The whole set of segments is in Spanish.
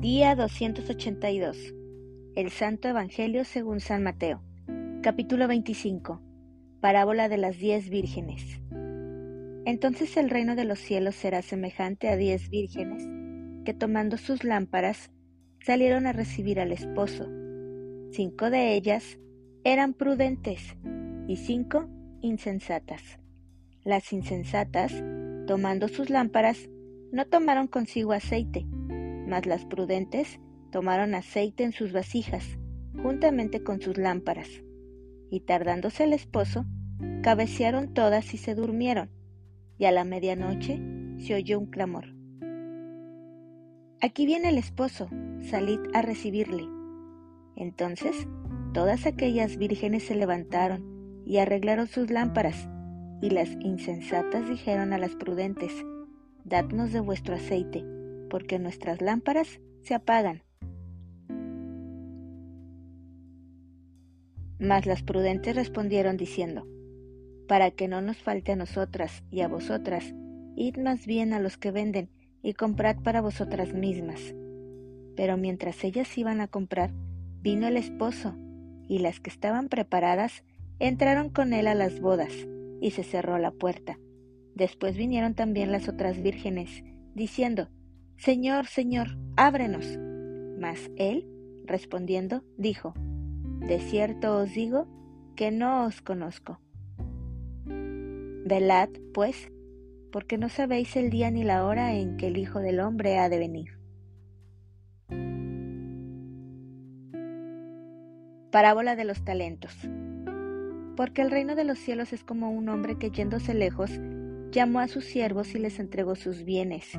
Día 282. El Santo Evangelio según San Mateo. Capítulo 25. Parábola de las diez vírgenes. Entonces el reino de los cielos será semejante a diez vírgenes que tomando sus lámparas salieron a recibir al esposo. Cinco de ellas eran prudentes y cinco insensatas. Las insensatas, tomando sus lámparas, no tomaron consigo aceite mas las prudentes tomaron aceite en sus vasijas, juntamente con sus lámparas, y tardándose el esposo, cabecearon todas y se durmieron, y a la medianoche se oyó un clamor. Aquí viene el esposo, salid a recibirle. Entonces todas aquellas vírgenes se levantaron y arreglaron sus lámparas, y las insensatas dijeron a las prudentes, Dadnos de vuestro aceite porque nuestras lámparas se apagan. Mas las prudentes respondieron diciendo, Para que no nos falte a nosotras y a vosotras, id más bien a los que venden y comprad para vosotras mismas. Pero mientras ellas iban a comprar, vino el esposo, y las que estaban preparadas entraron con él a las bodas, y se cerró la puerta. Después vinieron también las otras vírgenes, diciendo, Señor, Señor, ábrenos. Mas él, respondiendo, dijo, De cierto os digo que no os conozco. Velad, pues, porque no sabéis el día ni la hora en que el Hijo del Hombre ha de venir. Parábola de los talentos. Porque el reino de los cielos es como un hombre que yéndose lejos, llamó a sus siervos y les entregó sus bienes.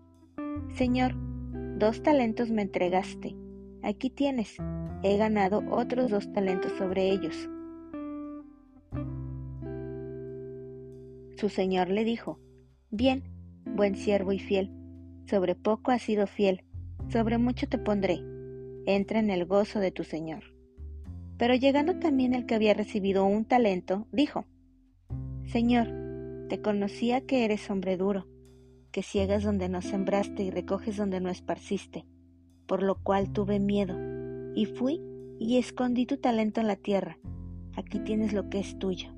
Señor, dos talentos me entregaste. Aquí tienes. He ganado otros dos talentos sobre ellos. Su señor le dijo, Bien, buen siervo y fiel, sobre poco has sido fiel, sobre mucho te pondré. Entra en el gozo de tu señor. Pero llegando también el que había recibido un talento, dijo, Señor, te conocía que eres hombre duro que ciegas donde no sembraste y recoges donde no esparciste, por lo cual tuve miedo, y fui y escondí tu talento en la tierra, aquí tienes lo que es tuyo.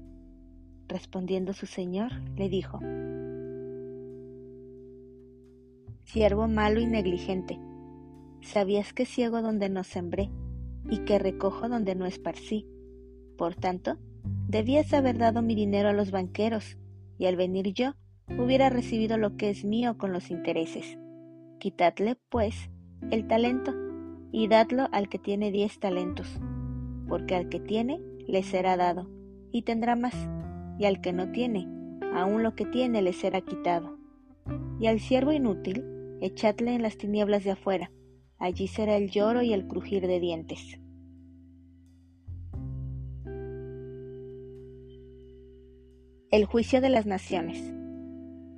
Respondiendo su señor, le dijo, Siervo malo y negligente, sabías que ciego donde no sembré y que recojo donde no esparcí. Por tanto, debías haber dado mi dinero a los banqueros, y al venir yo, hubiera recibido lo que es mío con los intereses. Quitadle, pues, el talento y dadlo al que tiene diez talentos, porque al que tiene le será dado, y tendrá más, y al que no tiene, aun lo que tiene le será quitado. Y al siervo inútil, echadle en las tinieblas de afuera, allí será el lloro y el crujir de dientes. El juicio de las naciones.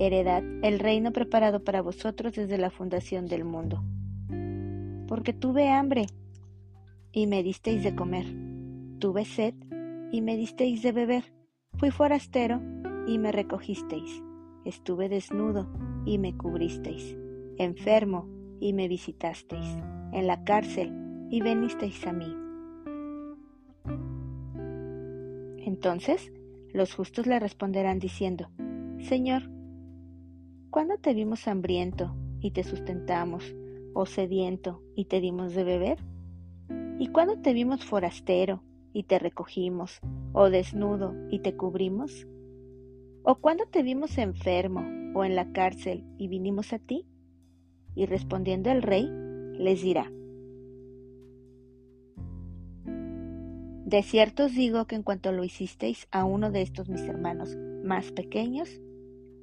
heredad el reino preparado para vosotros desde la fundación del mundo. Porque tuve hambre y me disteis de comer. Tuve sed, y me disteis de beber. Fui forastero, y me recogisteis. Estuve desnudo, y me cubristeis. Enfermo, y me visitasteis. En la cárcel, y venisteis a mí. Entonces los justos le responderán diciendo, Señor, ¿cuándo te vimos hambriento y te sustentamos, o sediento y te dimos de beber? ¿Y cuándo te vimos forastero y te recogimos, o desnudo y te cubrimos? ¿O cuándo te vimos enfermo o en la cárcel y vinimos a ti? Y respondiendo el rey, les dirá, De cierto os digo que en cuanto lo hicisteis a uno de estos mis hermanos más pequeños,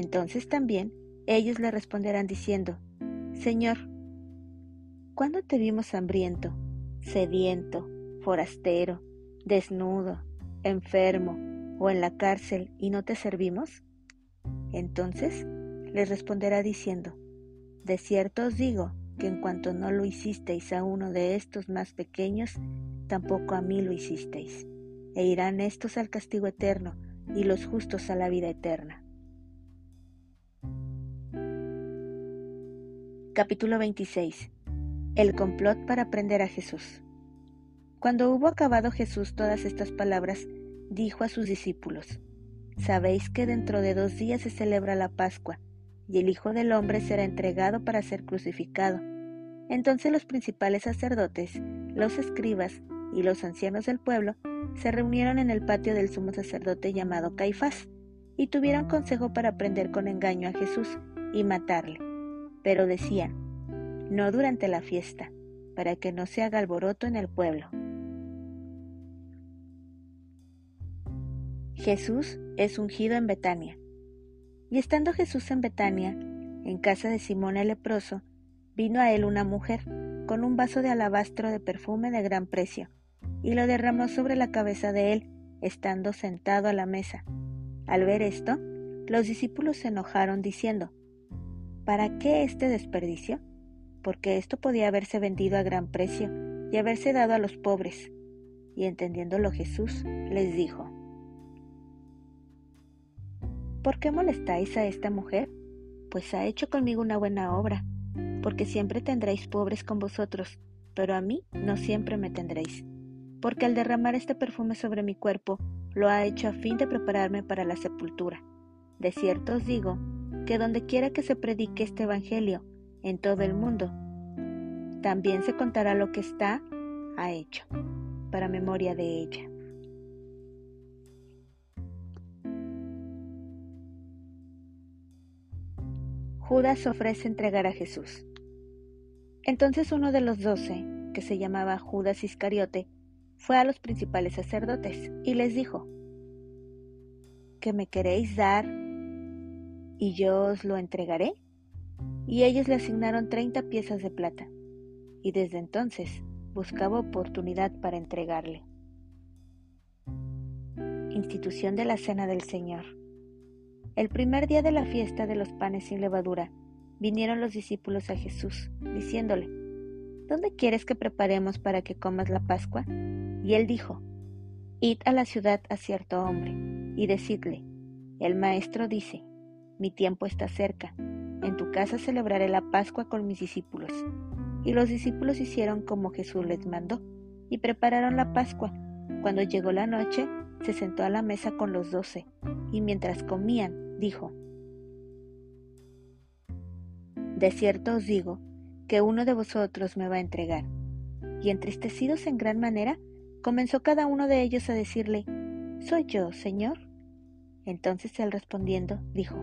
Entonces también ellos le responderán diciendo, Señor, ¿cuándo te vimos hambriento sediento, forastero, desnudo, enfermo o en la cárcel y no te servimos? Entonces les responderá diciendo, De cierto os digo que en cuanto no lo hicisteis a uno de estos más pequeños, tampoco a mí lo hicisteis. E irán estos al castigo eterno y los justos a la vida eterna. Capítulo 26 el complot para prender a Jesús. Cuando hubo acabado Jesús todas estas palabras, dijo a sus discípulos, Sabéis que dentro de dos días se celebra la Pascua, y el Hijo del Hombre será entregado para ser crucificado. Entonces los principales sacerdotes, los escribas y los ancianos del pueblo se reunieron en el patio del sumo sacerdote llamado Caifás, y tuvieron consejo para prender con engaño a Jesús y matarle. Pero decían, no durante la fiesta, para que no se haga alboroto en el pueblo. Jesús es ungido en Betania. Y estando Jesús en Betania, en casa de Simón el leproso, vino a él una mujer con un vaso de alabastro de perfume de gran precio, y lo derramó sobre la cabeza de él, estando sentado a la mesa. Al ver esto, los discípulos se enojaron diciendo, ¿Para qué este desperdicio? porque esto podía haberse vendido a gran precio y haberse dado a los pobres. Y entendiéndolo Jesús les dijo, ¿Por qué molestáis a esta mujer? Pues ha hecho conmigo una buena obra, porque siempre tendréis pobres con vosotros, pero a mí no siempre me tendréis, porque al derramar este perfume sobre mi cuerpo, lo ha hecho a fin de prepararme para la sepultura. De cierto os digo, que donde quiera que se predique este Evangelio, en todo el mundo. También se contará lo que está ha hecho, para memoria de ella. Judas ofrece entregar a Jesús. Entonces uno de los doce, que se llamaba Judas Iscariote, fue a los principales sacerdotes y les dijo, ¿que me queréis dar y yo os lo entregaré? y ellos le asignaron treinta piezas de plata, y desde entonces buscaba oportunidad para entregarle. Institución de la Cena del Señor. El primer día de la fiesta de los panes sin levadura, vinieron los discípulos a Jesús, diciéndole, ¿Dónde quieres que preparemos para que comas la Pascua? Y él dijo, Id a la ciudad a cierto hombre, y decidle, el maestro dice, mi tiempo está cerca, en tu casa celebraré la Pascua con mis discípulos. Y los discípulos hicieron como Jesús les mandó, y prepararon la Pascua. Cuando llegó la noche, se sentó a la mesa con los doce, y mientras comían, dijo, De cierto os digo, que uno de vosotros me va a entregar. Y entristecidos en gran manera, comenzó cada uno de ellos a decirle, Soy yo, Señor. Entonces él respondiendo, dijo,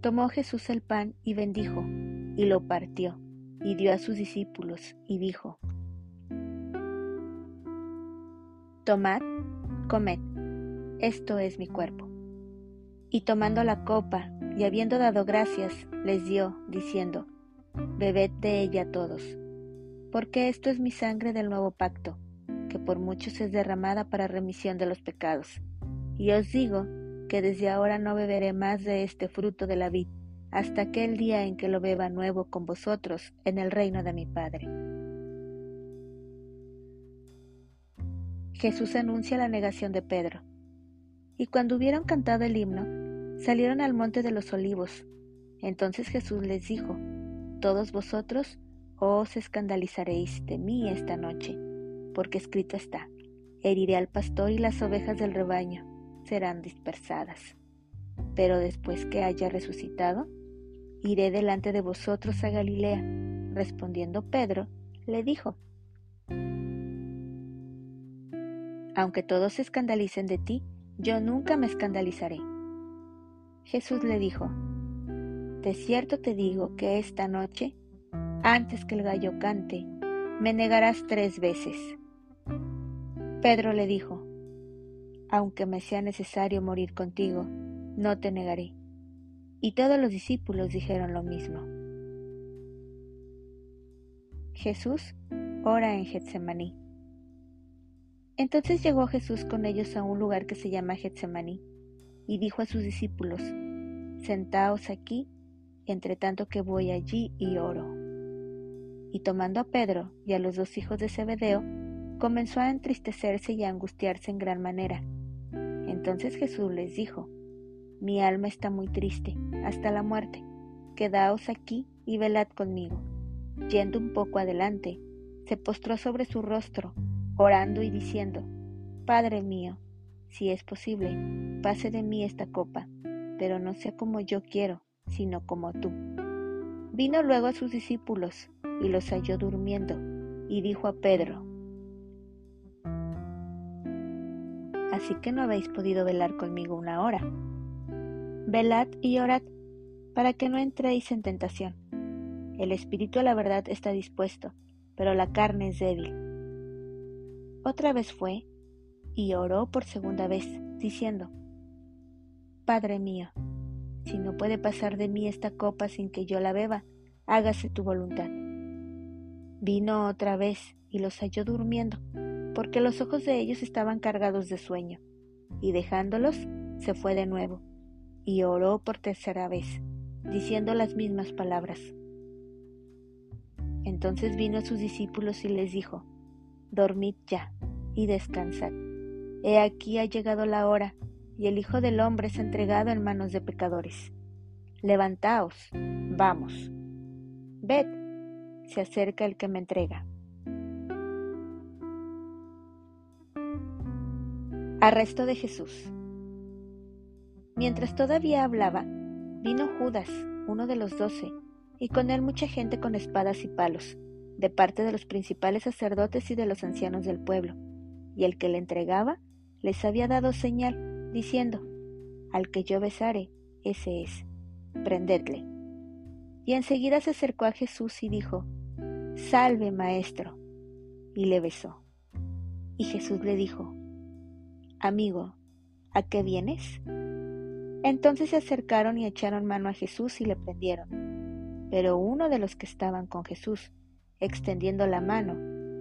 tomó Jesús el pan y bendijo, y lo partió, y dio a sus discípulos, y dijo, Tomad, comed, esto es mi cuerpo. Y tomando la copa, y habiendo dado gracias, les dio, diciendo, Bebed de ella todos, porque esto es mi sangre del nuevo pacto, que por muchos es derramada para remisión de los pecados. Y os digo que desde ahora no beberé más de este fruto de la vid, hasta aquel día en que lo beba nuevo con vosotros en el reino de mi Padre. Jesús anuncia la negación de Pedro. Y cuando hubieron cantado el himno, salieron al monte de los olivos. Entonces Jesús les dijo, Todos vosotros os escandalizaréis de mí esta noche, porque escrito está, heriré al pastor y las ovejas del rebaño serán dispersadas. Pero después que haya resucitado, iré delante de vosotros a Galilea. Respondiendo Pedro, le dijo, Aunque todos se escandalicen de ti, yo nunca me escandalizaré. Jesús le dijo, De cierto te digo que esta noche, antes que el gallo cante, me negarás tres veces. Pedro le dijo, Aunque me sea necesario morir contigo, no te negaré. Y todos los discípulos dijeron lo mismo. Jesús ora en Getsemaní. Entonces llegó Jesús con ellos a un lugar que se llama Getsemaní, y dijo a sus discípulos, Sentaos aquí, entre tanto que voy allí y oro. Y tomando a Pedro y a los dos hijos de Zebedeo, comenzó a entristecerse y a angustiarse en gran manera. Entonces Jesús les dijo, Mi alma está muy triste, hasta la muerte. Quedaos aquí y velad conmigo. Yendo un poco adelante, se postró sobre su rostro orando y diciendo, Padre mío, si es posible, pase de mí esta copa, pero no sea como yo quiero, sino como tú. Vino luego a sus discípulos y los halló durmiendo, y dijo a Pedro, Así que no habéis podido velar conmigo una hora. Velad y orad, para que no entréis en tentación. El espíritu a la verdad está dispuesto, pero la carne es débil. Otra vez fue y oró por segunda vez, diciendo, Padre mío, si no puede pasar de mí esta copa sin que yo la beba, hágase tu voluntad. Vino otra vez y los halló durmiendo, porque los ojos de ellos estaban cargados de sueño, y dejándolos, se fue de nuevo, y oró por tercera vez, diciendo las mismas palabras. Entonces vino a sus discípulos y les dijo, dormid ya y descansad. He aquí ha llegado la hora, y el Hijo del Hombre es entregado en manos de pecadores. Levantaos, vamos. Ved, se acerca el que me entrega. Arresto de Jesús. Mientras todavía hablaba, vino Judas, uno de los doce, y con él mucha gente con espadas y palos de parte de los principales sacerdotes y de los ancianos del pueblo, y el que le entregaba les había dado señal, diciendo, Al que yo besare, ese es, prendedle. Y enseguida se acercó a Jesús y dijo, Salve, maestro, y le besó. Y Jesús le dijo, Amigo, ¿a qué vienes? Entonces se acercaron y echaron mano a Jesús y le prendieron. Pero uno de los que estaban con Jesús, extendiendo la mano,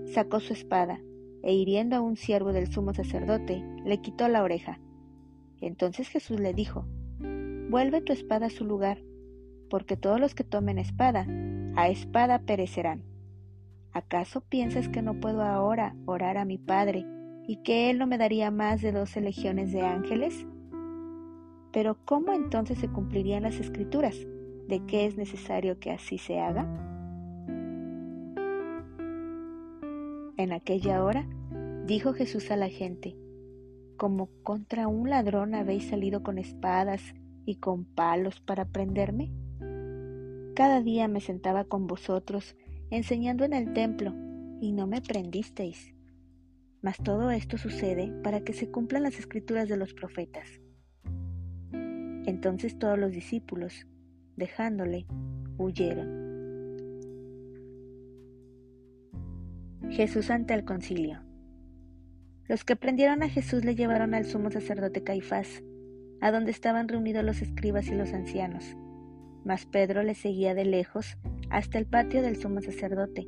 sacó su espada, e hiriendo a un siervo del sumo sacerdote, le quitó la oreja. Entonces Jesús le dijo, Vuelve tu espada a su lugar, porque todos los que tomen espada, a espada perecerán. ¿Acaso piensas que no puedo ahora orar a mi Padre y que Él no me daría más de doce legiones de ángeles? Pero ¿cómo entonces se cumplirían las escrituras de que es necesario que así se haga? En aquella hora dijo Jesús a la gente, como contra un ladrón habéis salido con espadas y con palos para prenderme. Cada día me sentaba con vosotros enseñando en el templo y no me prendisteis. Mas todo esto sucede para que se cumplan las escrituras de los profetas. Entonces todos los discípulos, dejándole, huyeron. Jesús ante el concilio. Los que prendieron a Jesús le llevaron al sumo sacerdote Caifás, a donde estaban reunidos los escribas y los ancianos. Mas Pedro le seguía de lejos hasta el patio del sumo sacerdote,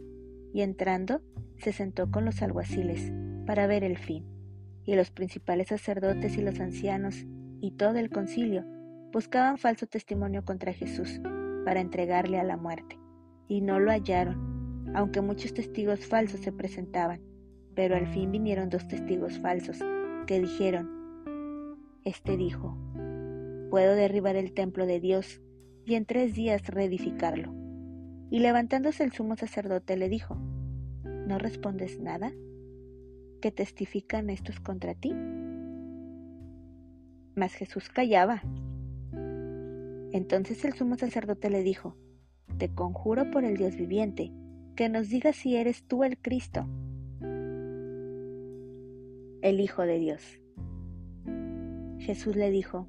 y entrando se sentó con los alguaciles para ver el fin. Y los principales sacerdotes y los ancianos y todo el concilio buscaban falso testimonio contra Jesús para entregarle a la muerte, y no lo hallaron, aunque muchos testigos falsos se presentaban, pero al fin vinieron dos testigos falsos que dijeron, Este dijo, puedo derribar el templo de Dios y en tres días reedificarlo. Y levantándose el sumo sacerdote le dijo, ¿no respondes nada? ¿Qué testifican estos contra ti? Mas Jesús callaba. Entonces el sumo sacerdote le dijo, Te conjuro por el Dios viviente, que nos digas si eres tú el Cristo, el Hijo de Dios. Jesús le dijo,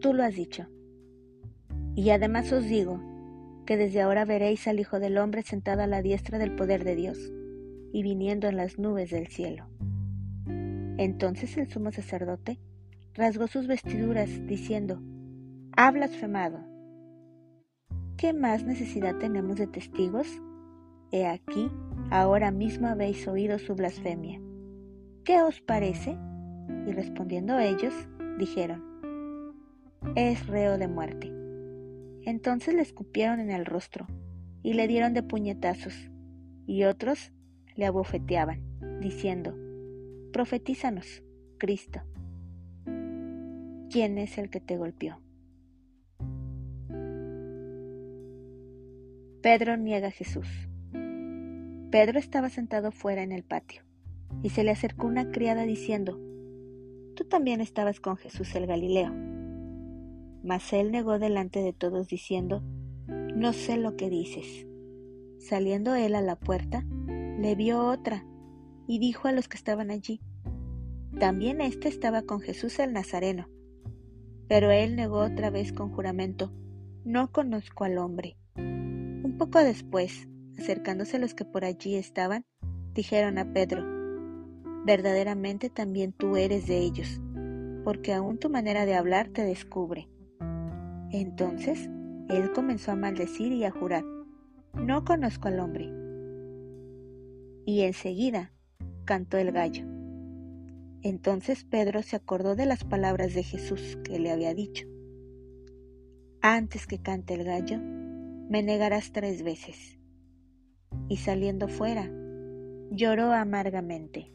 Tú lo has dicho. Y además os digo que desde ahora veréis al Hijo del Hombre sentado a la diestra del poder de Dios y viniendo en las nubes del cielo. Entonces el sumo sacerdote rasgó sus vestiduras, diciendo, Ha blasfemado. ¿Qué más necesidad tenemos de testigos? He aquí, ahora mismo habéis oído su blasfemia. ¿Qué os parece? Y respondiendo ellos, dijeron, Es reo de muerte. Entonces le escupieron en el rostro y le dieron de puñetazos, y otros le abofeteaban, diciendo, Profetízanos, Cristo. ¿Quién es el que te golpeó? Pedro niega a Jesús. Pedro estaba sentado fuera en el patio, y se le acercó una criada diciendo, Tú también estabas con Jesús el Galileo. Mas él negó delante de todos diciendo, No sé lo que dices. Saliendo él a la puerta, le vio otra, y dijo a los que estaban allí, También éste estaba con Jesús el Nazareno. Pero él negó otra vez con juramento, no conozco al hombre. Un poco después, acercándose los que por allí estaban, dijeron a Pedro, verdaderamente también tú eres de ellos, porque aún tu manera de hablar te descubre. Entonces él comenzó a maldecir y a jurar, no conozco al hombre. Y enseguida cantó el gallo. Entonces Pedro se acordó de las palabras de Jesús que le había dicho. Antes que cante el gallo, me negarás tres veces. Y saliendo fuera, lloró amargamente.